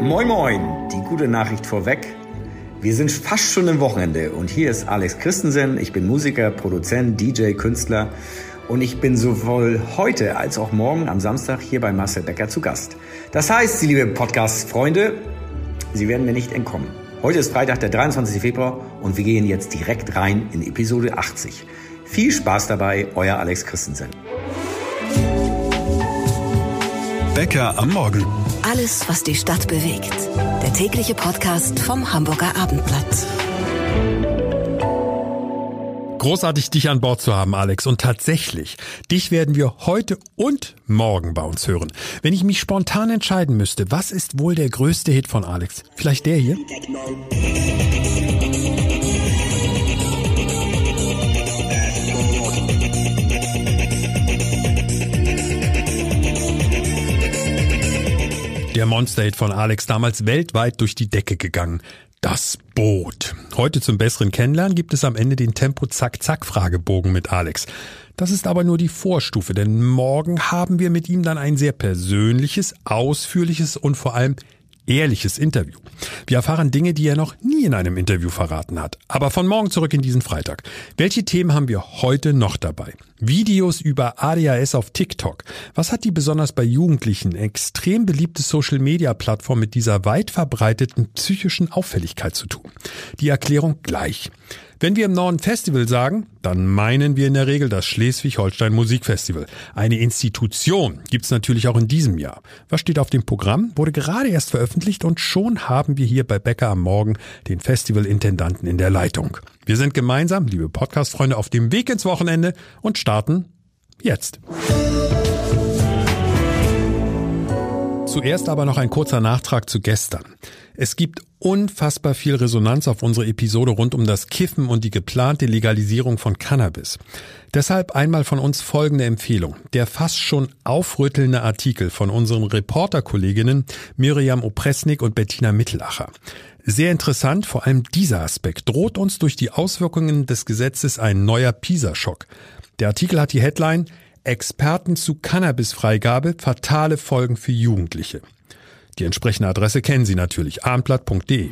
Moin Moin, die gute Nachricht vorweg. Wir sind fast schon im Wochenende und hier ist Alex Christensen. Ich bin Musiker, Produzent, DJ, Künstler und ich bin sowohl heute als auch morgen am Samstag hier bei Marcel Becker zu Gast. Das heißt, Sie liebe Podcast-Freunde, Sie werden mir nicht entkommen. Heute ist Freitag, der 23. Februar und wir gehen jetzt direkt rein in Episode 80. Viel Spaß dabei, euer Alex Christensen. Becker am Morgen. Alles, was die Stadt bewegt. Der tägliche Podcast vom Hamburger Abendblatt. Großartig, dich an Bord zu haben, Alex. Und tatsächlich, dich werden wir heute und morgen bei uns hören. Wenn ich mich spontan entscheiden müsste, was ist wohl der größte Hit von Alex? Vielleicht der hier? Der Monster-Hit von Alex damals weltweit durch die Decke gegangen. Das Boot. Heute zum besseren Kennenlernen gibt es am Ende den Tempo-Zack-Zack-Fragebogen mit Alex. Das ist aber nur die Vorstufe, denn morgen haben wir mit ihm dann ein sehr persönliches, ausführliches und vor allem ehrliches Interview. Wir erfahren Dinge, die er noch nie in einem Interview verraten hat. Aber von morgen zurück in diesen Freitag. Welche Themen haben wir heute noch dabei? Videos über ADHS auf TikTok. Was hat die besonders bei Jugendlichen extrem beliebte Social-Media-Plattform mit dieser weit verbreiteten psychischen Auffälligkeit zu tun? Die Erklärung gleich. Wenn wir im Norden Festival sagen, dann meinen wir in der Regel das Schleswig-Holstein Musikfestival. Eine Institution gibt's natürlich auch in diesem Jahr. Was steht auf dem Programm? Wurde gerade erst veröffentlicht und schon haben wir hier bei Becker am Morgen den Festivalintendanten in der Leitung. Wir sind gemeinsam, liebe Podcast-Freunde, auf dem Weg ins Wochenende und starten jetzt. Zuerst aber noch ein kurzer Nachtrag zu gestern. Es gibt unfassbar viel Resonanz auf unsere Episode rund um das Kiffen und die geplante Legalisierung von Cannabis. Deshalb einmal von uns folgende Empfehlung. Der fast schon aufrüttelnde Artikel von unseren Reporterkolleginnen Miriam Opresnik und Bettina Mittelacher. Sehr interessant, vor allem dieser Aspekt. Droht uns durch die Auswirkungen des Gesetzes ein neuer PISA-Schock. Der Artikel hat die Headline Experten zu Cannabisfreigabe, fatale Folgen für Jugendliche. Die entsprechende Adresse kennen Sie natürlich, abendblatt.de.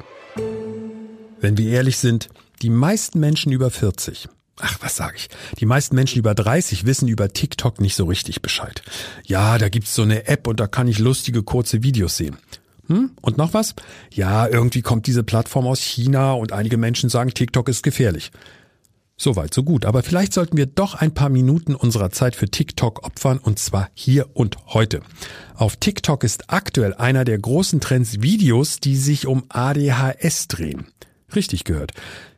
Wenn wir ehrlich sind, die meisten Menschen über 40, ach was sage ich, die meisten Menschen über 30 wissen über TikTok nicht so richtig Bescheid. Ja, da gibt's so eine App und da kann ich lustige kurze Videos sehen. Hm? Und noch was? Ja, irgendwie kommt diese Plattform aus China und einige Menschen sagen, TikTok ist gefährlich. Soweit, so gut. Aber vielleicht sollten wir doch ein paar Minuten unserer Zeit für TikTok opfern und zwar hier und heute. Auf TikTok ist aktuell einer der großen Trends Videos, die sich um ADHS drehen. Richtig gehört.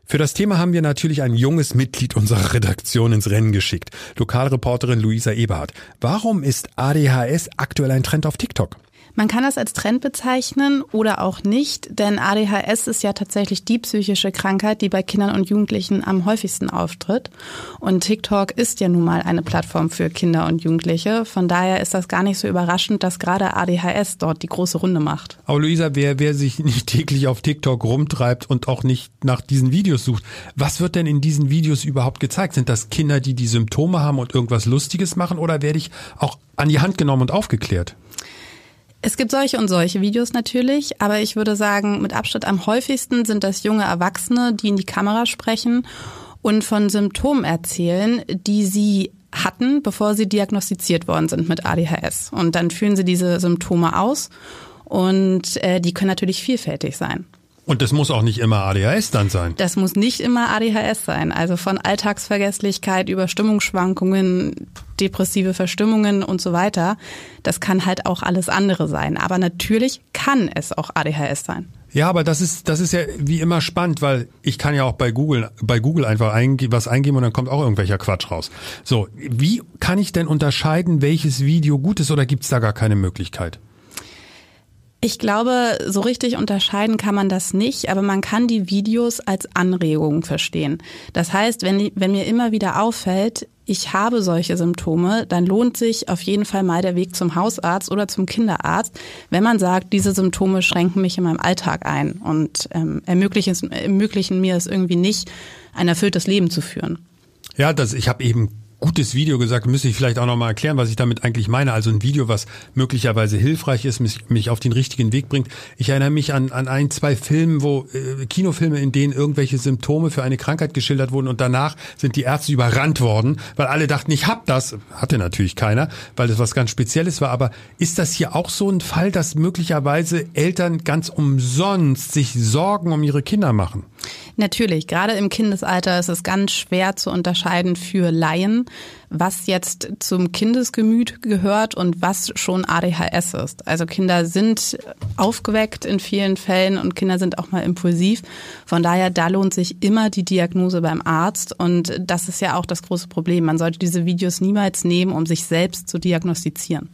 Für das Thema haben wir natürlich ein junges Mitglied unserer Redaktion ins Rennen geschickt. Lokalreporterin Luisa Eberhardt. Warum ist ADHS aktuell ein Trend auf TikTok? Man kann das als Trend bezeichnen oder auch nicht, denn ADHS ist ja tatsächlich die psychische Krankheit, die bei Kindern und Jugendlichen am häufigsten auftritt. Und TikTok ist ja nun mal eine Plattform für Kinder und Jugendliche. Von daher ist das gar nicht so überraschend, dass gerade ADHS dort die große Runde macht. Aber Luisa, wer, wer sich nicht täglich auf TikTok rumtreibt und auch nicht nach diesen Videos sucht, was wird denn in diesen Videos überhaupt gezeigt? Sind das Kinder, die die Symptome haben und irgendwas Lustiges machen oder werde ich auch an die Hand genommen und aufgeklärt? Es gibt solche und solche Videos natürlich, aber ich würde sagen, mit Abstand am häufigsten sind das junge Erwachsene, die in die Kamera sprechen und von Symptomen erzählen, die sie hatten, bevor sie diagnostiziert worden sind mit ADHS. Und dann führen sie diese Symptome aus und äh, die können natürlich vielfältig sein. Und das muss auch nicht immer ADHS dann sein. Das muss nicht immer ADHS sein. Also von Alltagsvergesslichkeit über Stimmungsschwankungen, depressive Verstimmungen und so weiter. Das kann halt auch alles andere sein. Aber natürlich kann es auch ADHS sein. Ja, aber das ist, das ist ja wie immer spannend, weil ich kann ja auch bei Google, bei Google einfach einge was eingeben und dann kommt auch irgendwelcher Quatsch raus. So, wie kann ich denn unterscheiden, welches Video gut ist oder gibt's da gar keine Möglichkeit? Ich glaube, so richtig unterscheiden kann man das nicht, aber man kann die Videos als Anregung verstehen. Das heißt, wenn, wenn mir immer wieder auffällt, ich habe solche Symptome, dann lohnt sich auf jeden Fall mal der Weg zum Hausarzt oder zum Kinderarzt, wenn man sagt, diese Symptome schränken mich in meinem Alltag ein und ähm, ermöglichen, ermöglichen mir es irgendwie nicht, ein erfülltes Leben zu führen. Ja, das, ich habe eben gutes Video gesagt, müsste ich vielleicht auch nochmal erklären, was ich damit eigentlich meine. Also ein Video, was möglicherweise hilfreich ist, mich, mich auf den richtigen Weg bringt. Ich erinnere mich an, an ein, zwei Filme, wo äh, Kinofilme, in denen irgendwelche Symptome für eine Krankheit geschildert wurden und danach sind die Ärzte überrannt worden, weil alle dachten, ich hab das. Hatte natürlich keiner, weil das was ganz Spezielles war. Aber ist das hier auch so ein Fall, dass möglicherweise Eltern ganz umsonst sich Sorgen um ihre Kinder machen? Natürlich, gerade im Kindesalter ist es ganz schwer zu unterscheiden für Laien, was jetzt zum Kindesgemüt gehört und was schon ADHS ist. Also Kinder sind aufgeweckt in vielen Fällen und Kinder sind auch mal impulsiv. Von daher, da lohnt sich immer die Diagnose beim Arzt und das ist ja auch das große Problem. Man sollte diese Videos niemals nehmen, um sich selbst zu diagnostizieren.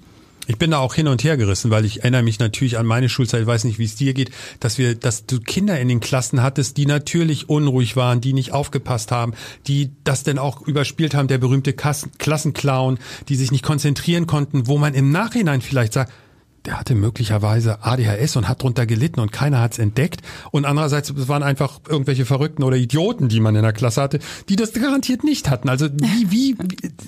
Ich bin da auch hin und her gerissen, weil ich erinnere mich natürlich an meine Schulzeit, ich weiß nicht, wie es dir geht, dass wir, dass du Kinder in den Klassen hattest, die natürlich unruhig waren, die nicht aufgepasst haben, die das denn auch überspielt haben, der berühmte Klassenclown, die sich nicht konzentrieren konnten, wo man im Nachhinein vielleicht sagt, der hatte möglicherweise ADHS und hat drunter gelitten und keiner hat es entdeckt. Und andererseits, waren einfach irgendwelche Verrückten oder Idioten, die man in der Klasse hatte, die das garantiert nicht hatten. Also wie, wie,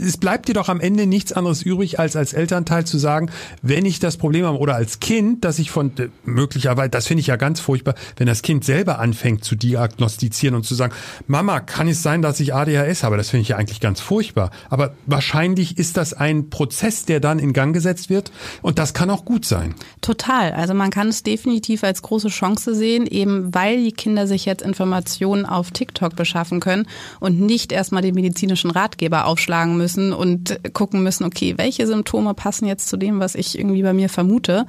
es bleibt dir doch am Ende nichts anderes übrig, als als Elternteil zu sagen, wenn ich das Problem habe oder als Kind, dass ich von möglicherweise, das finde ich ja ganz furchtbar, wenn das Kind selber anfängt zu diagnostizieren und zu sagen, Mama, kann es sein, dass ich ADHS habe? Das finde ich ja eigentlich ganz furchtbar. Aber wahrscheinlich ist das ein Prozess, der dann in Gang gesetzt wird und das kann auch gut gut sein. Total. Also man kann es definitiv als große Chance sehen, eben weil die Kinder sich jetzt Informationen auf TikTok beschaffen können und nicht erstmal den medizinischen Ratgeber aufschlagen müssen und gucken müssen, okay, welche Symptome passen jetzt zu dem, was ich irgendwie bei mir vermute,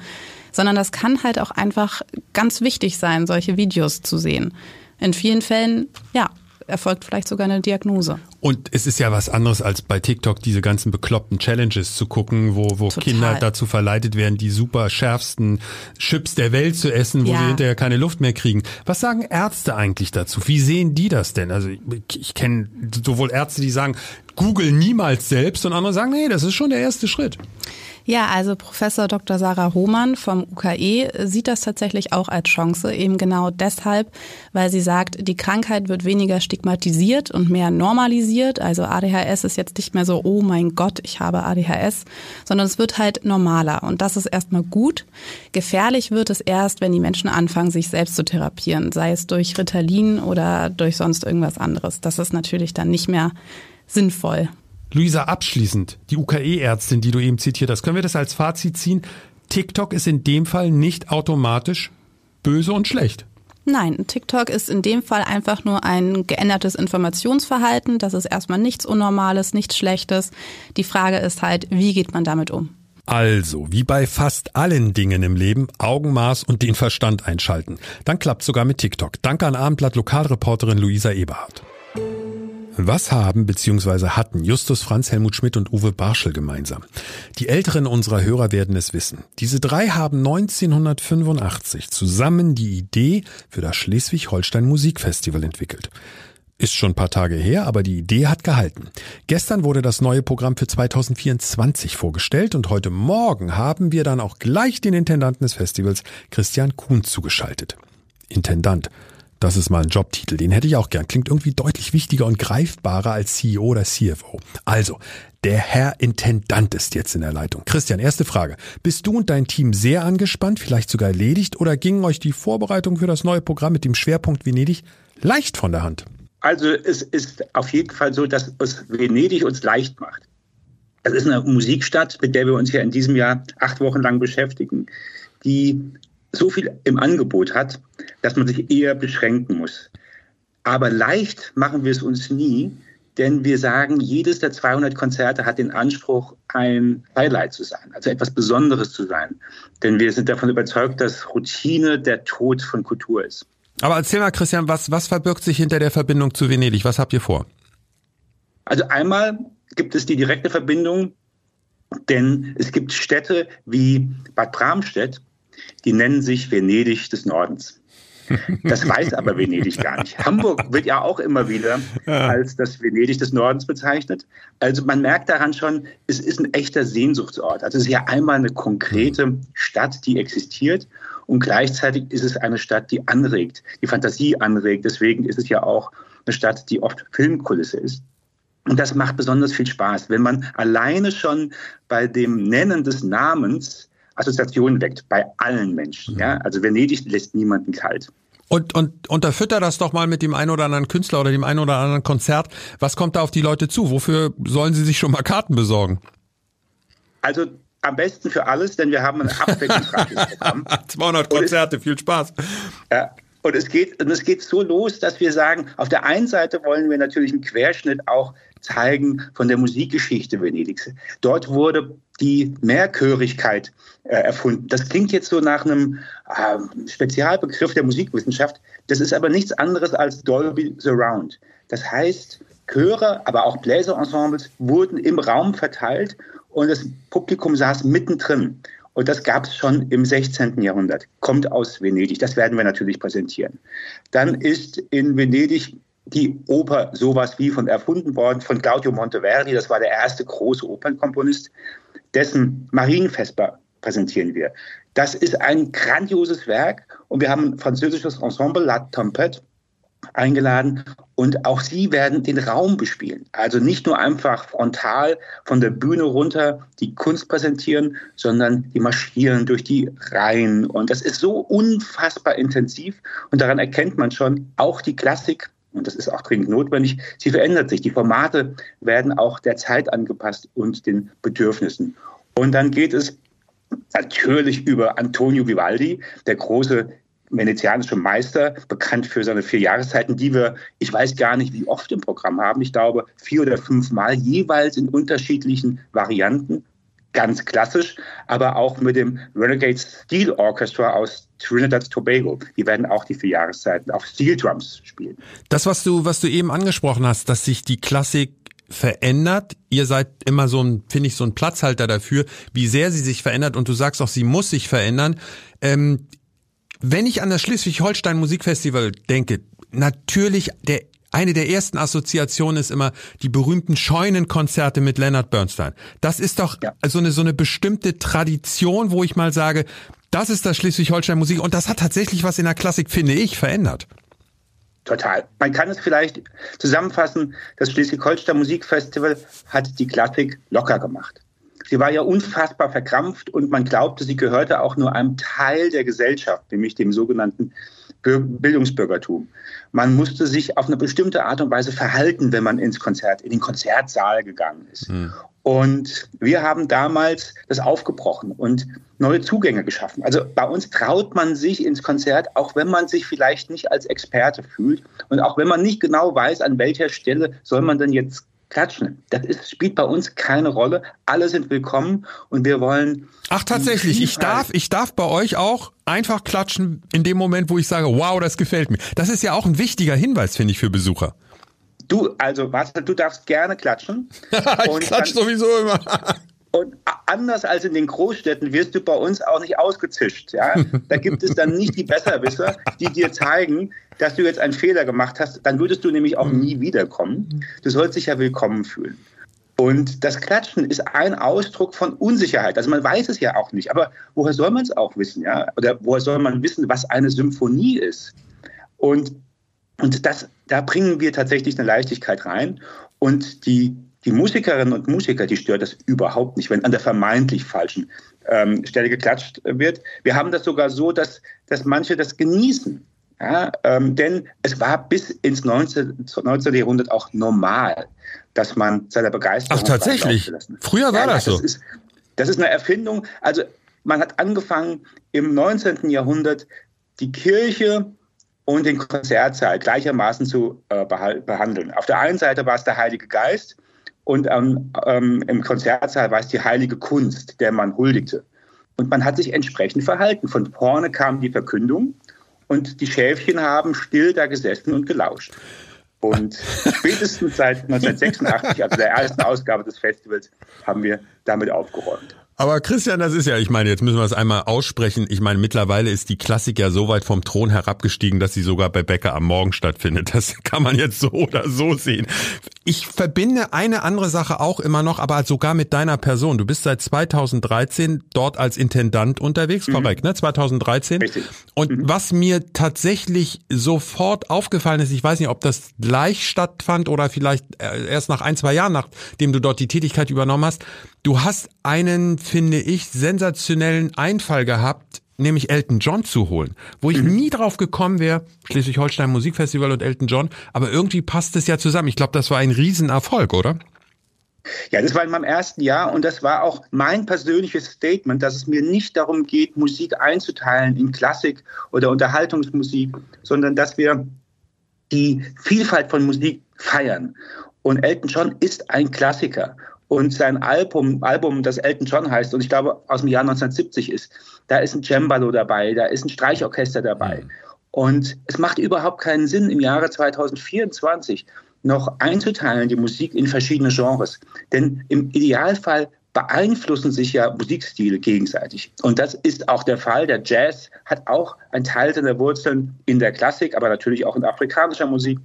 sondern das kann halt auch einfach ganz wichtig sein, solche Videos zu sehen. In vielen Fällen, ja, erfolgt vielleicht sogar eine Diagnose. Und es ist ja was anderes als bei TikTok diese ganzen bekloppten Challenges zu gucken, wo, wo Kinder dazu verleitet werden, die super schärfsten Chips der Welt zu essen, wo ja. sie hinterher keine Luft mehr kriegen. Was sagen Ärzte eigentlich dazu? Wie sehen die das denn? Also ich, ich kenne sowohl Ärzte, die sagen, Google niemals selbst und andere sagen, nee, das ist schon der erste Schritt. Ja, also Professor Dr. Sarah Hohmann vom UKE sieht das tatsächlich auch als Chance, eben genau deshalb, weil sie sagt, die Krankheit wird weniger stigmatisiert und mehr normalisiert. Also ADHS ist jetzt nicht mehr so, oh mein Gott, ich habe ADHS, sondern es wird halt normaler und das ist erstmal gut. Gefährlich wird es erst, wenn die Menschen anfangen, sich selbst zu therapieren, sei es durch Ritalin oder durch sonst irgendwas anderes. Das ist natürlich dann nicht mehr sinnvoll. Luisa, abschließend, die UKE-Ärztin, die du eben zitiert hast, können wir das als Fazit ziehen? TikTok ist in dem Fall nicht automatisch böse und schlecht. Nein, TikTok ist in dem Fall einfach nur ein geändertes Informationsverhalten. Das ist erstmal nichts Unnormales, nichts Schlechtes. Die Frage ist halt, wie geht man damit um? Also, wie bei fast allen Dingen im Leben, Augenmaß und den Verstand einschalten. Dann klappt sogar mit TikTok. Danke an Abendblatt Lokalreporterin Luisa Eberhardt. Was haben bzw. hatten Justus Franz, Helmut Schmidt und Uwe Barschel gemeinsam? Die Älteren unserer Hörer werden es wissen. Diese drei haben 1985 zusammen die Idee für das Schleswig-Holstein Musikfestival entwickelt. Ist schon ein paar Tage her, aber die Idee hat gehalten. Gestern wurde das neue Programm für 2024 vorgestellt und heute Morgen haben wir dann auch gleich den Intendanten des Festivals, Christian Kuhn, zugeschaltet. Intendant. Das ist mal ein Jobtitel, den hätte ich auch gern. Klingt irgendwie deutlich wichtiger und greifbarer als CEO oder CFO. Also, der Herr Intendant ist jetzt in der Leitung. Christian, erste Frage. Bist du und dein Team sehr angespannt, vielleicht sogar erledigt, oder gingen euch die Vorbereitungen für das neue Programm mit dem Schwerpunkt Venedig leicht von der Hand? Also es ist auf jeden Fall so, dass es Venedig uns leicht macht. Es ist eine Musikstadt, mit der wir uns ja in diesem Jahr acht Wochen lang beschäftigen, die so viel im Angebot hat, dass man sich eher beschränken muss. Aber leicht machen wir es uns nie, denn wir sagen, jedes der 200 Konzerte hat den Anspruch, ein Highlight zu sein, also etwas Besonderes zu sein. Denn wir sind davon überzeugt, dass Routine der Tod von Kultur ist. Aber erzähl mal, Christian, was, was verbirgt sich hinter der Verbindung zu Venedig? Was habt ihr vor? Also einmal gibt es die direkte Verbindung, denn es gibt Städte wie Bad Bramstedt, die nennen sich Venedig des Nordens. Das weiß aber Venedig gar nicht. Hamburg wird ja auch immer wieder als das Venedig des Nordens bezeichnet. Also man merkt daran schon, es ist ein echter Sehnsuchtsort. Also es ist ja einmal eine konkrete Stadt, die existiert und gleichzeitig ist es eine Stadt, die anregt, die Fantasie anregt. Deswegen ist es ja auch eine Stadt, die oft Filmkulisse ist. Und das macht besonders viel Spaß, wenn man alleine schon bei dem Nennen des Namens Assoziationen weckt, bei allen Menschen. Ja? Also Venedig lässt niemanden kalt. Und, und unterfütter das doch mal mit dem einen oder anderen Künstler oder dem einen oder anderen Konzert. Was kommt da auf die Leute zu? Wofür sollen sie sich schon mal Karten besorgen? Also am besten für alles, denn wir haben ein abwechslungsreiches Programm. 200 Konzerte, viel Spaß. Ja, und es geht, und es geht so los, dass wir sagen, auf der einen Seite wollen wir natürlich einen Querschnitt auch zeigen von der Musikgeschichte Venedigs. Dort wurde die Mehrchörigkeit äh, erfunden. Das klingt jetzt so nach einem äh, Spezialbegriff der Musikwissenschaft. Das ist aber nichts anderes als Dolby Surround. Das heißt, Chöre, aber auch Bläserensembles wurden im Raum verteilt und das Publikum saß mittendrin. Und das gab es schon im 16. Jahrhundert. Kommt aus Venedig. Das werden wir natürlich präsentieren. Dann ist in Venedig die Oper sowas wie von erfunden worden von Claudio Monteverdi. Das war der erste große Opernkomponist. Dessen Marienvesper präsentieren wir. Das ist ein grandioses Werk und wir haben ein französisches Ensemble, La Tempête, eingeladen und auch sie werden den Raum bespielen. Also nicht nur einfach frontal von der Bühne runter die Kunst präsentieren, sondern die marschieren durch die Reihen. Und das ist so unfassbar intensiv und daran erkennt man schon, auch die Klassik, und das ist auch dringend notwendig, sie verändert sich. Die Formate werden auch der Zeit angepasst und den Bedürfnissen. Und dann geht es natürlich über Antonio Vivaldi, der große venezianische Meister, bekannt für seine vier Jahreszeiten, die wir, ich weiß gar nicht, wie oft im Programm haben. Ich glaube, vier oder fünf Mal jeweils in unterschiedlichen Varianten. Ganz klassisch, aber auch mit dem Renegade Steel Orchestra aus Trinidad Tobago. Die werden auch die vier Jahreszeiten auf Steel Drums spielen. Das, was du, was du eben angesprochen hast, dass sich die Klassik verändert. Ihr seid immer so ein, finde ich, so ein Platzhalter dafür, wie sehr sie sich verändert. Und du sagst auch, sie muss sich verändern. Ähm, wenn ich an das Schleswig-Holstein Musikfestival denke, natürlich der eine der ersten Assoziationen ist immer die berühmten Scheunenkonzerte mit Leonard Bernstein. Das ist doch ja. so eine so eine bestimmte Tradition, wo ich mal sage, das ist das Schleswig-Holstein Musik und das hat tatsächlich was in der Klassik, finde ich, verändert. Total. Man kann es vielleicht zusammenfassen, das Schleswig-Holstein Musikfestival hat die Klassik locker gemacht. Sie war ja unfassbar verkrampft und man glaubte, sie gehörte auch nur einem Teil der Gesellschaft, nämlich dem sogenannten Bildungsbürgertum. Man musste sich auf eine bestimmte Art und Weise verhalten, wenn man ins Konzert, in den Konzertsaal gegangen ist. Mhm. Und wir haben damals das aufgebrochen und neue Zugänge geschaffen. Also bei uns traut man sich ins Konzert, auch wenn man sich vielleicht nicht als Experte fühlt und auch wenn man nicht genau weiß, an welcher Stelle soll man denn jetzt klatschen. Das ist, spielt bei uns keine Rolle. Alle sind willkommen und wir wollen. Ach tatsächlich, ich darf, ich darf bei euch auch einfach klatschen in dem Moment, wo ich sage, wow, das gefällt mir. Das ist ja auch ein wichtiger Hinweis, finde ich, für Besucher. Du, also Marcel, du darfst gerne klatschen. ich klatsch sowieso immer. Und anders als in den Großstädten wirst du bei uns auch nicht ausgezischt. Ja? Da gibt es dann nicht die Besserwisser, die dir zeigen, dass du jetzt einen Fehler gemacht hast. Dann würdest du nämlich auch nie wiederkommen. Du sollst dich ja willkommen fühlen. Und das Klatschen ist ein Ausdruck von Unsicherheit. Also man weiß es ja auch nicht. Aber woher soll man es auch wissen? Ja? Oder woher soll man wissen, was eine Symphonie ist? Und, und das, da bringen wir tatsächlich eine Leichtigkeit rein. Und die die Musikerinnen und Musiker, die stört das überhaupt nicht, wenn an der vermeintlich falschen ähm, Stelle geklatscht wird. Wir haben das sogar so, dass, dass manche das genießen. Ja, ähm, denn es war bis ins 19, 19. Jahrhundert auch normal, dass man seiner Begeisterung. Ach, tatsächlich. Früher war ja, das so. Das ist, das ist eine Erfindung. Also, man hat angefangen im 19. Jahrhundert die Kirche und den Konzertsaal gleichermaßen zu äh, behandeln. Auf der einen Seite war es der Heilige Geist, und ähm, ähm, im Konzertsaal war es die heilige Kunst, der man huldigte. Und man hat sich entsprechend verhalten. Von vorne kam die Verkündung und die Schäfchen haben still da gesessen und gelauscht. Und spätestens seit 1986, also der ersten Ausgabe des Festivals, haben wir damit aufgeräumt. Aber Christian, das ist ja, ich meine, jetzt müssen wir es einmal aussprechen. Ich meine, mittlerweile ist die Klassik ja so weit vom Thron herabgestiegen, dass sie sogar bei Becker am Morgen stattfindet. Das kann man jetzt so oder so sehen. Ich verbinde eine andere Sache auch immer noch, aber sogar mit deiner Person. Du bist seit 2013 dort als Intendant unterwegs, mhm. korrekt, ne? 2013. Richtig. Und mhm. was mir tatsächlich sofort aufgefallen ist, ich weiß nicht, ob das gleich stattfand oder vielleicht äh, erst nach ein, zwei Jahren, nachdem du dort die Tätigkeit übernommen hast, du hast einen, finde ich, sensationellen Einfall gehabt, nämlich Elton John zu holen, wo ich mhm. nie drauf gekommen wäre, Schleswig-Holstein Musikfestival und Elton John, aber irgendwie passt es ja zusammen. Ich glaube, das war ein Riesenerfolg, oder? Ja, das war in meinem ersten Jahr und das war auch mein persönliches Statement, dass es mir nicht darum geht, Musik einzuteilen in Klassik oder Unterhaltungsmusik, sondern dass wir die Vielfalt von Musik feiern. Und Elton John ist ein Klassiker und sein Album, Album, das Elton John heißt und ich glaube aus dem Jahr 1970 ist, da ist ein Cembalo dabei, da ist ein Streichorchester dabei. Mhm. Und es macht überhaupt keinen Sinn, im Jahre 2024 noch einzuteilen, die Musik in verschiedene Genres. Denn im Idealfall beeinflussen sich ja Musikstile gegenseitig. Und das ist auch der Fall. Der Jazz hat auch einen Teil seiner Wurzeln in der Klassik, aber natürlich auch in afrikanischer Musik.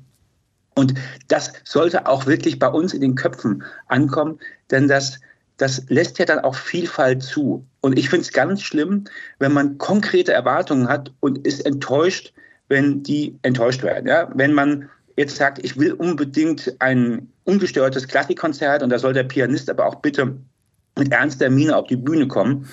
Und das sollte auch wirklich bei uns in den Köpfen ankommen, denn das, das lässt ja dann auch Vielfalt zu. Und ich finde es ganz schlimm, wenn man konkrete Erwartungen hat und ist enttäuscht, wenn die enttäuscht werden. Ja? Wenn man jetzt sagt, ich will unbedingt ein ungestörtes Klassikkonzert und da soll der Pianist aber auch bitte mit ernster Miene auf die Bühne kommen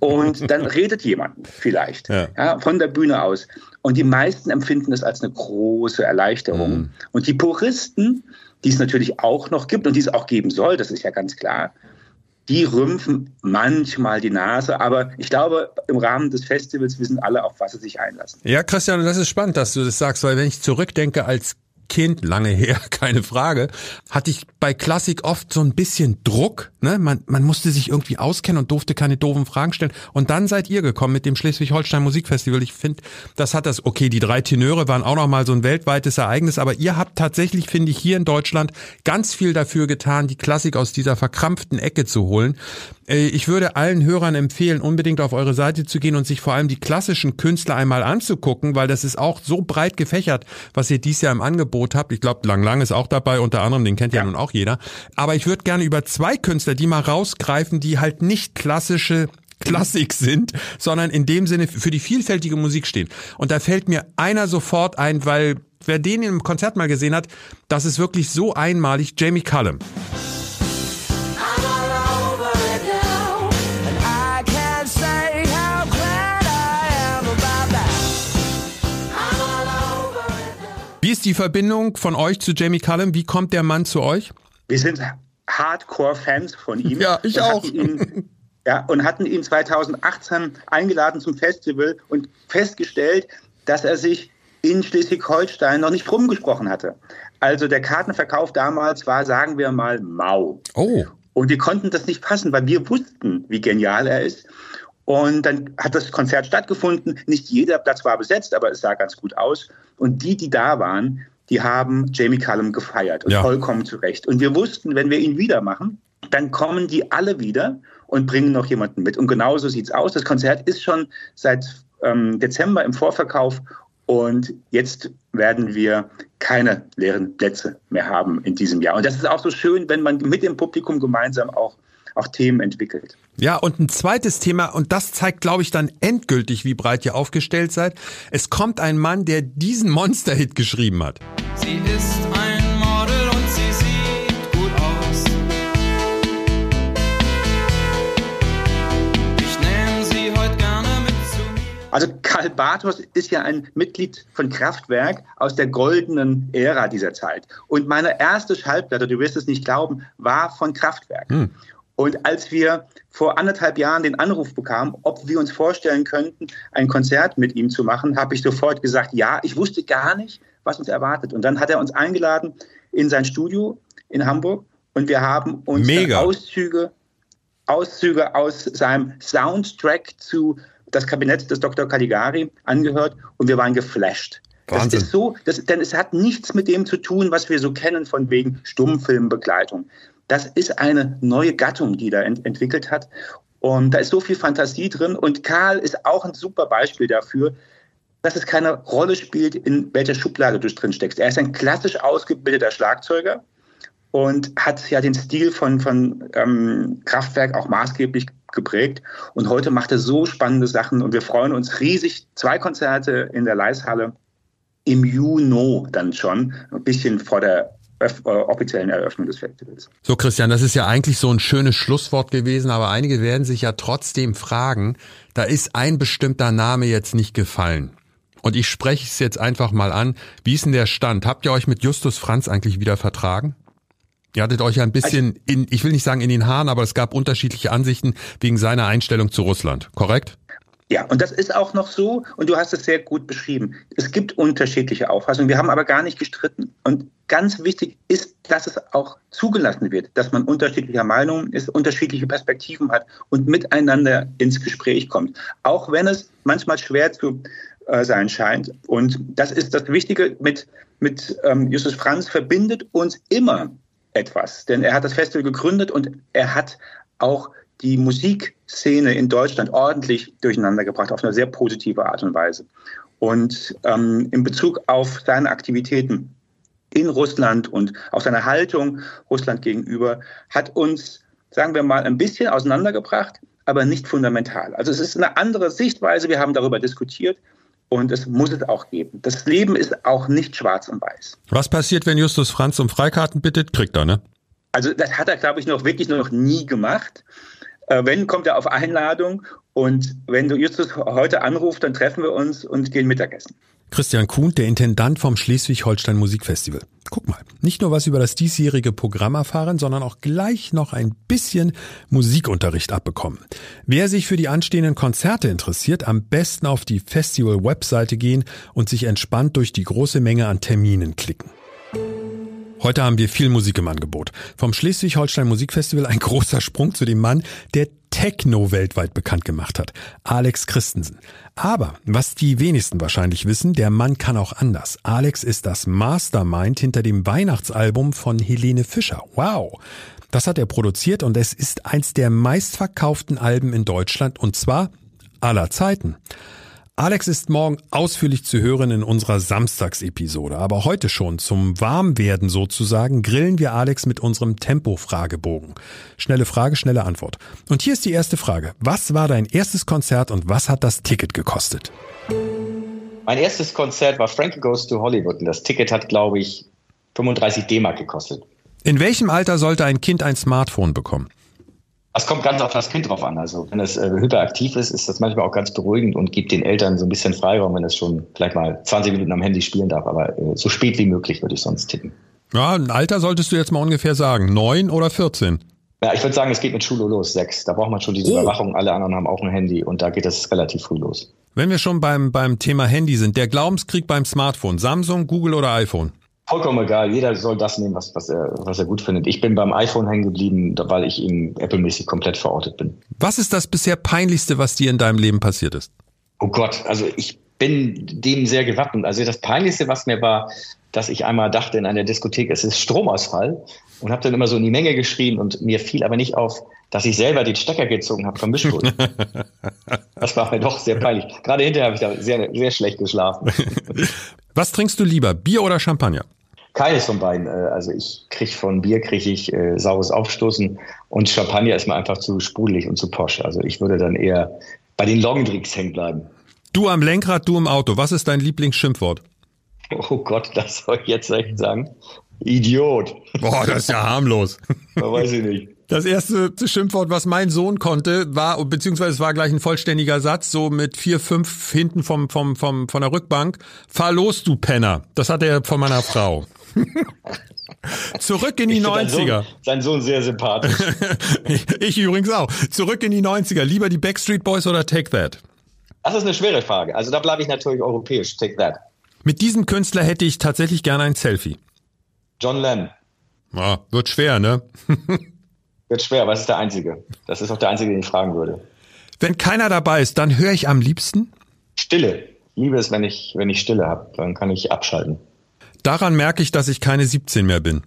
und dann redet jemand vielleicht ja. ja. von der Bühne aus. Und die meisten empfinden das als eine große Erleichterung. Mhm. Und die Puristen, die es natürlich auch noch gibt und die es auch geben soll, das ist ja ganz klar, die rümpfen manchmal die Nase, aber ich glaube, im Rahmen des Festivals wissen alle, auf was sie sich einlassen. Ja, Christian, das ist spannend, dass du das sagst, weil wenn ich zurückdenke als Kind, lange her, keine Frage, hatte ich bei Klassik oft so ein bisschen Druck. Ne? Man, man musste sich irgendwie auskennen und durfte keine doofen Fragen stellen. Und dann seid ihr gekommen mit dem Schleswig-Holstein Musikfestival. Ich finde, das hat das, okay, die drei Tenöre waren auch noch mal so ein weltweites Ereignis, aber ihr habt tatsächlich, finde ich, hier in Deutschland ganz viel dafür getan, die Klassik aus dieser verkrampften Ecke zu holen. Äh, ich würde allen Hörern empfehlen, unbedingt auf eure Seite zu gehen und sich vor allem die klassischen Künstler einmal anzugucken, weil das ist auch so breit gefächert, was ihr dies Jahr im Angebot habt. Ich glaube, Lang Lang ist auch dabei, unter anderem, den kennt ja, ja nun auch jeder. Aber ich würde gerne über zwei Künstler, die mal rausgreifen, die halt nicht klassische Klassik sind, sondern in dem Sinne für die vielfältige Musik stehen. Und da fällt mir einer sofort ein, weil wer den im Konzert mal gesehen hat, das ist wirklich so einmalig, Jamie Cullum. Ist die Verbindung von euch zu Jamie Cullum? Wie kommt der Mann zu euch? Wir sind Hardcore-Fans von ihm. Ja, ich auch. Ja, und hatten ihn 2018 eingeladen zum Festival und festgestellt, dass er sich in Schleswig-Holstein noch nicht rumgesprochen hatte. Also der Kartenverkauf damals war, sagen wir mal, mau. Oh. Und wir konnten das nicht passen, weil wir wussten, wie genial er ist. Und dann hat das Konzert stattgefunden. Nicht jeder Platz war besetzt, aber es sah ganz gut aus. Und die, die da waren, die haben Jamie Cullum gefeiert und ja. vollkommen zu Recht. Und wir wussten, wenn wir ihn wieder machen, dann kommen die alle wieder und bringen noch jemanden mit. Und genauso sieht es aus. Das Konzert ist schon seit ähm, Dezember im Vorverkauf und jetzt werden wir keine leeren Plätze mehr haben in diesem Jahr. Und das ist auch so schön, wenn man mit dem Publikum gemeinsam auch auch Themen entwickelt. Ja, und ein zweites Thema, und das zeigt, glaube ich, dann endgültig, wie breit ihr aufgestellt seid. Es kommt ein Mann, der diesen Monster-Hit geschrieben hat. Sie ist ein Model und sie sieht gut aus. Ich nehme sie heute gerne mit zu mir. Also Karl Bartos ist ja ein Mitglied von Kraftwerk aus der goldenen Ära dieser Zeit. Und meine erste Schallplatte, du wirst es nicht glauben, war von Kraftwerk. Hm. Und als wir vor anderthalb Jahren den Anruf bekamen, ob wir uns vorstellen könnten, ein Konzert mit ihm zu machen, habe ich sofort gesagt, ja, ich wusste gar nicht, was uns erwartet. Und dann hat er uns eingeladen in sein Studio in Hamburg und wir haben uns Auszüge, Auszüge aus seinem Soundtrack zu Das Kabinett des Dr. Caligari angehört und wir waren geflasht. Wahnsinn. Das ist so, das, denn es hat nichts mit dem zu tun, was wir so kennen von wegen Stummfilmbegleitung. Das ist eine neue Gattung, die da ent entwickelt hat. Und da ist so viel Fantasie drin. Und Karl ist auch ein super Beispiel dafür, dass es keine Rolle spielt, in welcher Schublade du drin steckst. Er ist ein klassisch ausgebildeter Schlagzeuger und hat ja den Stil von, von ähm, Kraftwerk auch maßgeblich geprägt. Und heute macht er so spannende Sachen und wir freuen uns riesig. Zwei Konzerte in der Leishalle im Juni dann schon, ein bisschen vor der offiziellen Eröffnung des Festivals. So, Christian, das ist ja eigentlich so ein schönes Schlusswort gewesen, aber einige werden sich ja trotzdem fragen, da ist ein bestimmter Name jetzt nicht gefallen. Und ich spreche es jetzt einfach mal an. Wie ist denn der Stand? Habt ihr euch mit Justus Franz eigentlich wieder vertragen? Ihr hattet euch ein bisschen also in, ich will nicht sagen in den Haaren, aber es gab unterschiedliche Ansichten wegen seiner Einstellung zu Russland, korrekt? Ja, und das ist auch noch so, und du hast es sehr gut beschrieben. Es gibt unterschiedliche Auffassungen, wir haben aber gar nicht gestritten. Und ganz wichtig ist, dass es auch zugelassen wird, dass man unterschiedlicher Meinung ist, unterschiedliche Perspektiven hat und miteinander ins Gespräch kommt. Auch wenn es manchmal schwer zu äh, sein scheint. Und das ist das Wichtige mit, mit ähm, Justus Franz verbindet uns immer etwas. Denn er hat das Festival gegründet und er hat auch die Musikszene in Deutschland ordentlich durcheinander gebracht, auf eine sehr positive Art und Weise. Und ähm, in Bezug auf seine Aktivitäten in Russland und auf seine Haltung Russland gegenüber hat uns, sagen wir mal, ein bisschen auseinandergebracht, aber nicht fundamental. Also es ist eine andere Sichtweise. Wir haben darüber diskutiert. Und es muss es auch geben. Das Leben ist auch nicht schwarz und weiß. Was passiert, wenn Justus Franz um Freikarten bittet? Kriegt er, ne? Also das hat er, glaube ich, noch wirklich noch nie gemacht. Äh, wenn, kommt er auf Einladung. Und wenn du Justus heute anrufst, dann treffen wir uns und gehen Mittagessen. Christian Kuhn, der Intendant vom Schleswig-Holstein Musikfestival. Guck mal, nicht nur was über das diesjährige Programm erfahren, sondern auch gleich noch ein bisschen Musikunterricht abbekommen. Wer sich für die anstehenden Konzerte interessiert, am besten auf die Festival-Webseite gehen und sich entspannt durch die große Menge an Terminen klicken. Heute haben wir viel Musik im Angebot. Vom Schleswig-Holstein Musikfestival ein großer Sprung zu dem Mann, der Techno weltweit bekannt gemacht hat, Alex Christensen. Aber was die wenigsten wahrscheinlich wissen, der Mann kann auch anders. Alex ist das Mastermind hinter dem Weihnachtsalbum von Helene Fischer. Wow! Das hat er produziert und es ist eins der meistverkauften Alben in Deutschland und zwar aller Zeiten. Alex ist morgen ausführlich zu hören in unserer Samstagsepisode, aber heute schon zum Warmwerden sozusagen grillen wir Alex mit unserem Tempo-Fragebogen. Schnelle Frage, schnelle Antwort. Und hier ist die erste Frage. Was war dein erstes Konzert und was hat das Ticket gekostet? Mein erstes Konzert war Frankie Goes to Hollywood und das Ticket hat, glaube ich, 35 D-Mark gekostet. In welchem Alter sollte ein Kind ein Smartphone bekommen? Es kommt ganz auf das Kind drauf an. Also wenn es äh, hyperaktiv ist, ist das manchmal auch ganz beruhigend und gibt den Eltern so ein bisschen Freiraum, wenn es schon vielleicht mal 20 Minuten am Handy spielen darf. Aber äh, so spät wie möglich würde ich sonst tippen. Ja, ein Alter solltest du jetzt mal ungefähr sagen. Neun oder 14? Ja, ich würde sagen, es geht mit Schule los, sechs. Da braucht man schon diese oh. Überwachung. Alle anderen haben auch ein Handy und da geht es relativ früh los. Wenn wir schon beim, beim Thema Handy sind, der Glaubenskrieg beim Smartphone, Samsung, Google oder iPhone? Vollkommen egal. Jeder soll das nehmen, was, was, er, was er gut findet. Ich bin beim iPhone hängen geblieben, weil ich ihm Apple-mäßig komplett verortet bin. Was ist das bisher peinlichste, was dir in deinem Leben passiert ist? Oh Gott, also ich bin dem sehr gewappnet. Also das Peinlichste, was mir war, dass ich einmal dachte in einer Diskothek, es ist Stromausfall und habe dann immer so in die Menge geschrien und mir fiel aber nicht auf, dass ich selber den Stecker gezogen habe vom Mischpult. das war mir doch sehr peinlich. Gerade hinterher habe ich da sehr, sehr schlecht geschlafen. Was trinkst du lieber, Bier oder Champagner? Keines von beiden. Äh, also ich kriege von Bier kriege ich äh, saures Aufstoßen und Champagner ist mir einfach zu sprudelig und zu posch. Also ich würde dann eher bei den Longdrinks hängen bleiben. Du am Lenkrad, du im Auto. Was ist dein Lieblingsschimpfwort? Oh Gott, das soll ich jetzt echt sagen. Idiot. Boah, das ist ja harmlos. weiß ich nicht. Das erste Schimpfwort, was mein Sohn konnte, war, beziehungsweise es war gleich ein vollständiger Satz, so mit vier, fünf hinten vom, vom, vom, von der Rückbank. Fahr los, du Penner. Das hat er von meiner Frau. Zurück in die ich 90er. Sein Sohn, sein Sohn sehr sympathisch. ich übrigens auch. Zurück in die 90er. Lieber die Backstreet Boys oder Take That? Das ist eine schwere Frage. Also da bleibe ich natürlich europäisch. Take That. Mit diesem Künstler hätte ich tatsächlich gerne ein Selfie. John Lennon. Ja, wird schwer, ne? wird schwer, aber es ist der Einzige. Das ist auch der Einzige, den ich fragen würde. Wenn keiner dabei ist, dann höre ich am liebsten? Stille. Liebe es, wenn ich, wenn ich Stille habe. Dann kann ich abschalten. Daran merke ich, dass ich keine 17 mehr bin.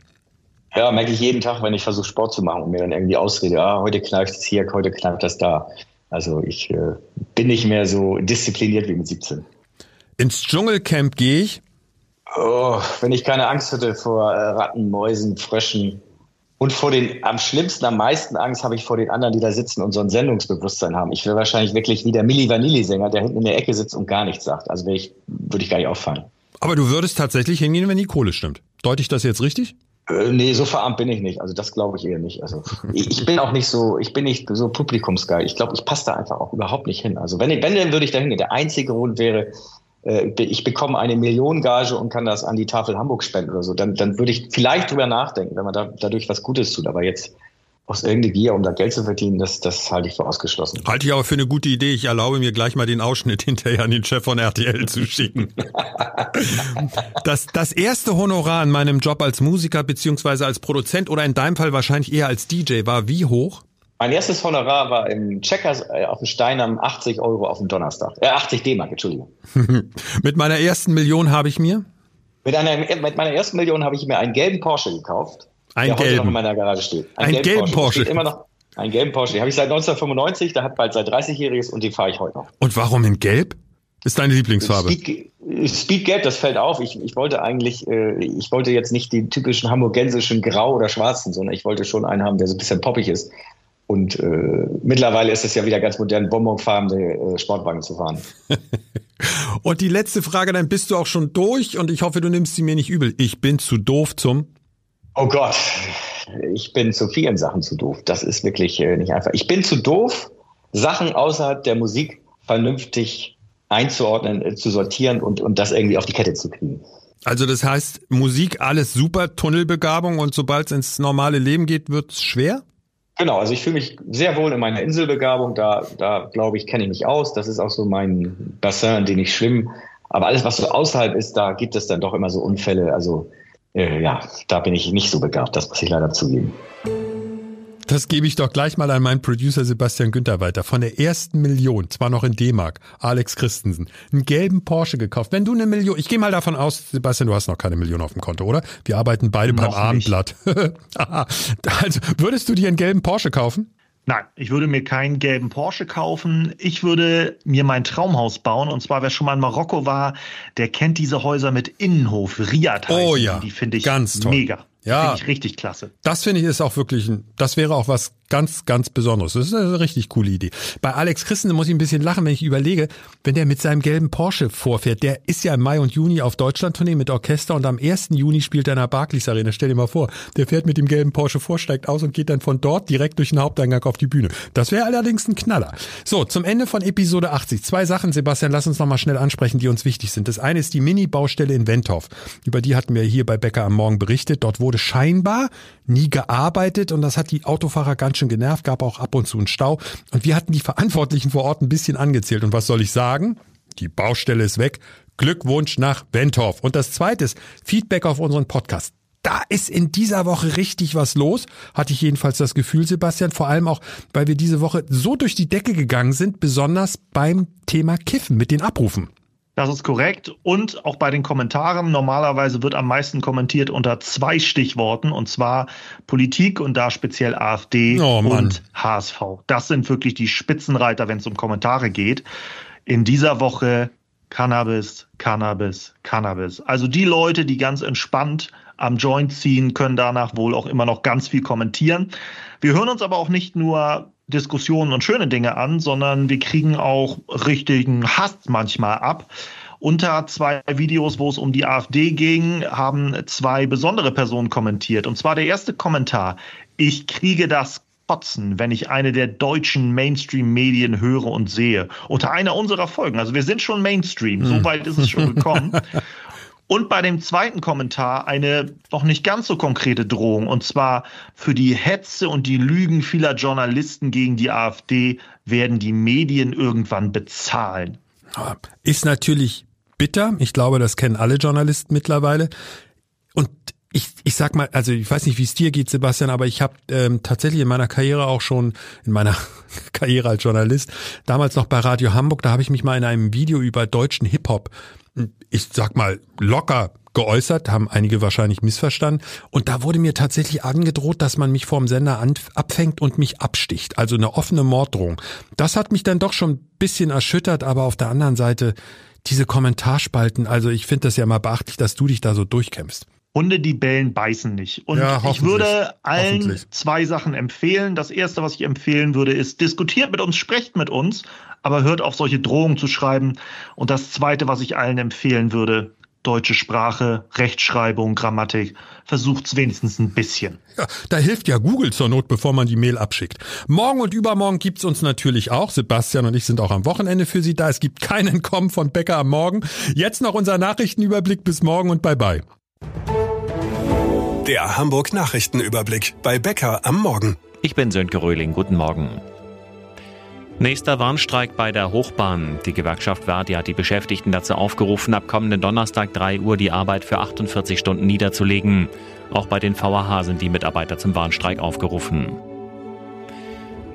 Ja, merke ich jeden Tag, wenn ich versuche Sport zu machen und mir dann irgendwie ausrede, ah, heute kneift es hier, heute kneift das da. Also ich äh, bin nicht mehr so diszipliniert wie mit 17. Ins Dschungelcamp gehe ich. Oh, wenn ich keine Angst hätte vor äh, Ratten, Mäusen, Fröschen und vor den, am schlimmsten, am meisten Angst habe ich vor den anderen, die da sitzen und so ein Sendungsbewusstsein haben. Ich wäre wahrscheinlich wirklich wie der Milli Vanilli-Sänger, der hinten in der Ecke sitzt und gar nichts sagt. Also ich, würde ich gar nicht auffallen. Aber du würdest tatsächlich hingehen, wenn die Kohle stimmt. Deute ich das jetzt richtig? Äh, nee, so verarmt bin ich nicht. Also das glaube ich eher nicht. Also ich, bin auch nicht so, ich bin nicht so publikumsgeil. Ich glaube, ich passe da einfach auch überhaupt nicht hin. Also wenn, wenn dann würde ich da hingehen. Der einzige Grund wäre, äh, ich bekomme eine Millionengage und kann das an die Tafel Hamburg spenden oder so. Dann, dann würde ich vielleicht drüber nachdenken, wenn man da, dadurch was Gutes tut. Aber jetzt aus irgendeiner Gier, um da Geld zu verdienen, das, das halte ich für ausgeschlossen. Halte ich aber für eine gute Idee. Ich erlaube mir gleich mal den Ausschnitt hinterher an den Chef von RTL zu schicken. Das, das erste Honorar in meinem Job als Musiker beziehungsweise als Produzent oder in deinem Fall wahrscheinlich eher als DJ war wie hoch? Mein erstes Honorar war im Checkers äh, auf dem Stein am 80 Euro auf dem Donnerstag. Äh, 80 D-Mark, Entschuldigung. mit meiner ersten Million habe ich mir? Mit, einer, mit meiner ersten Million habe ich mir einen gelben Porsche gekauft. Ein der gelben. heute noch in meiner Garage steht. Ein, ein gelben, gelben Porsche. Porsche. Immer noch. Ein gelben Porsche. Den habe ich seit 1995, der hat bald seit 30-jähriges und den fahre ich heute noch. Und warum in Gelb? Ist deine Lieblingsfarbe? Speed, Speedgelb, das fällt auf. Ich, ich wollte eigentlich, äh, ich wollte jetzt nicht die typischen hamburgensischen Grau oder Schwarzen, sondern ich wollte schon einen haben, der so ein bisschen poppig ist. Und äh, mittlerweile ist es ja wieder ganz modern, bonbonfarbene äh, Sportwagen zu fahren. und die letzte Frage, dann bist du auch schon durch und ich hoffe, du nimmst sie mir nicht übel. Ich bin zu doof zum Oh Gott, ich bin zu vielen Sachen zu doof. Das ist wirklich äh, nicht einfach. Ich bin zu doof, Sachen außerhalb der Musik vernünftig einzuordnen, äh, zu sortieren und, und das irgendwie auf die Kette zu kriegen. Also das heißt, Musik alles super, Tunnelbegabung und sobald es ins normale Leben geht, wird es schwer? Genau, also ich fühle mich sehr wohl in meiner Inselbegabung, da, da glaube ich, kenne ich mich aus. Das ist auch so mein Bassin, den ich schwimme. Aber alles, was so außerhalb ist, da gibt es dann doch immer so Unfälle. Also ja, da bin ich nicht so begabt, das muss ich leider zugeben. Das gebe ich doch gleich mal an meinen Producer Sebastian Günther weiter. Von der ersten Million, zwar noch in D-Mark, Alex Christensen, einen gelben Porsche gekauft. Wenn du eine Million, ich gehe mal davon aus, Sebastian, du hast noch keine Million auf dem Konto, oder? Wir arbeiten beide noch beim Abendblatt. also, würdest du dir einen gelben Porsche kaufen? Nein, ich würde mir keinen gelben Porsche kaufen. Ich würde mir mein Traumhaus bauen. Und zwar, wer schon mal in Marokko war, der kennt diese Häuser mit Innenhof. Riyadh heißen Oh ja, die finde ich ganz toll. mega. Ja. Finde ich richtig klasse. Das finde ich ist auch wirklich, ein, das wäre auch was ganz, ganz Besonderes. Das ist eine richtig coole Idee. Bei Alex Christen muss ich ein bisschen lachen, wenn ich überlege, wenn der mit seinem gelben Porsche vorfährt. Der ist ja im Mai und Juni auf Deutschland-Tournee mit Orchester und am 1. Juni spielt er in der Barclays Arena. Stell dir mal vor, der fährt mit dem gelben Porsche vor, steigt aus und geht dann von dort direkt durch den Haupteingang auf die Bühne. Das wäre allerdings ein Knaller. So, zum Ende von Episode 80. Zwei Sachen, Sebastian, lass uns nochmal schnell ansprechen, die uns wichtig sind. Das eine ist die Mini-Baustelle in Wentorf. Über die hatten wir hier bei Becker am Morgen berichtet. Dort wurde scheinbar nie gearbeitet und das hat die Autofahrer ganz schön genervt, gab auch ab und zu einen Stau. Und wir hatten die Verantwortlichen vor Ort ein bisschen angezählt. Und was soll ich sagen? Die Baustelle ist weg. Glückwunsch nach Wentorf. Und das zweite ist Feedback auf unseren Podcast. Da ist in dieser Woche richtig was los, hatte ich jedenfalls das Gefühl, Sebastian. Vor allem auch, weil wir diese Woche so durch die Decke gegangen sind, besonders beim Thema Kiffen mit den Abrufen. Das ist korrekt. Und auch bei den Kommentaren. Normalerweise wird am meisten kommentiert unter zwei Stichworten, und zwar Politik und da speziell AfD oh, und HSV. Das sind wirklich die Spitzenreiter, wenn es um Kommentare geht. In dieser Woche Cannabis, Cannabis, Cannabis. Also die Leute, die ganz entspannt am Joint ziehen, können danach wohl auch immer noch ganz viel kommentieren. Wir hören uns aber auch nicht nur Diskussionen und schöne Dinge an, sondern wir kriegen auch richtigen Hass manchmal ab. Unter zwei Videos, wo es um die AfD ging, haben zwei besondere Personen kommentiert. Und zwar der erste Kommentar. Ich kriege das Kotzen, wenn ich eine der deutschen Mainstream-Medien höre und sehe. Unter einer unserer Folgen. Also wir sind schon Mainstream. So hm. weit ist es schon gekommen. Und bei dem zweiten Kommentar eine noch nicht ganz so konkrete Drohung. Und zwar für die Hetze und die Lügen vieler Journalisten gegen die AfD werden die Medien irgendwann bezahlen. Ist natürlich bitter. Ich glaube, das kennen alle Journalisten mittlerweile. Und ich, ich sag mal, also ich weiß nicht, wie es dir geht, Sebastian, aber ich habe ähm, tatsächlich in meiner Karriere auch schon, in meiner Karriere als Journalist, damals noch bei Radio Hamburg, da habe ich mich mal in einem Video über deutschen Hip-Hop ich sag mal, locker geäußert, haben einige wahrscheinlich missverstanden. Und da wurde mir tatsächlich angedroht, dass man mich vorm Sender abfängt und mich absticht. Also eine offene Morddrohung. Das hat mich dann doch schon ein bisschen erschüttert, aber auf der anderen Seite diese Kommentarspalten, also ich finde das ja mal beachtlich, dass du dich da so durchkämpfst. Hunde, die bellen, beißen nicht. Und ja, ich würde allen zwei Sachen empfehlen. Das erste, was ich empfehlen würde, ist, diskutiert mit uns, sprecht mit uns, aber hört auf, solche Drohungen zu schreiben. Und das zweite, was ich allen empfehlen würde, deutsche Sprache, Rechtschreibung, Grammatik. Versucht's wenigstens ein bisschen. Ja, da hilft ja Google zur Not, bevor man die Mail abschickt. Morgen und übermorgen gibt's uns natürlich auch. Sebastian und ich sind auch am Wochenende für Sie da. Es gibt keinen Kommen von Bäcker am Morgen. Jetzt noch unser Nachrichtenüberblick. Bis morgen und bye bye. Der Hamburg Nachrichtenüberblick bei Bäcker am Morgen. Ich bin Sönke Röhling. Guten Morgen. Nächster Warnstreik bei der Hochbahn. Die Gewerkschaft Verdi hat die Beschäftigten dazu aufgerufen, ab kommenden Donnerstag 3 Uhr die Arbeit für 48 Stunden niederzulegen. Auch bei den VAH sind die Mitarbeiter zum Warnstreik aufgerufen.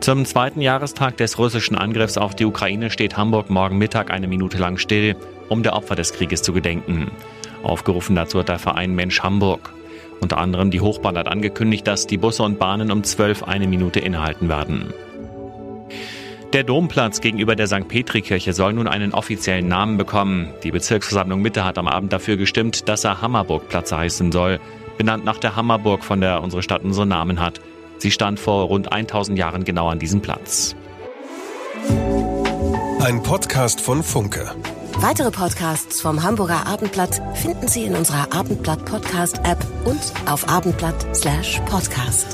Zum zweiten Jahrestag des russischen Angriffs auf die Ukraine steht Hamburg morgen Mittag eine Minute lang still, um der Opfer des Krieges zu gedenken. Aufgerufen dazu hat der Verein Mensch Hamburg. Unter anderem die Hochbahn hat angekündigt, dass die Busse und Bahnen um 12 eine Minute innehalten werden. Der Domplatz gegenüber der St. Petri-Kirche soll nun einen offiziellen Namen bekommen. Die Bezirksversammlung Mitte hat am Abend dafür gestimmt, dass er Hammerburgplatz heißen soll. Benannt nach der Hammerburg, von der unsere Stadt unseren Namen hat. Sie stand vor rund 1000 Jahren genau an diesem Platz. Ein Podcast von Funke. Weitere Podcasts vom Hamburger Abendblatt finden Sie in unserer Abendblatt Podcast App und auf abendblatt/podcast.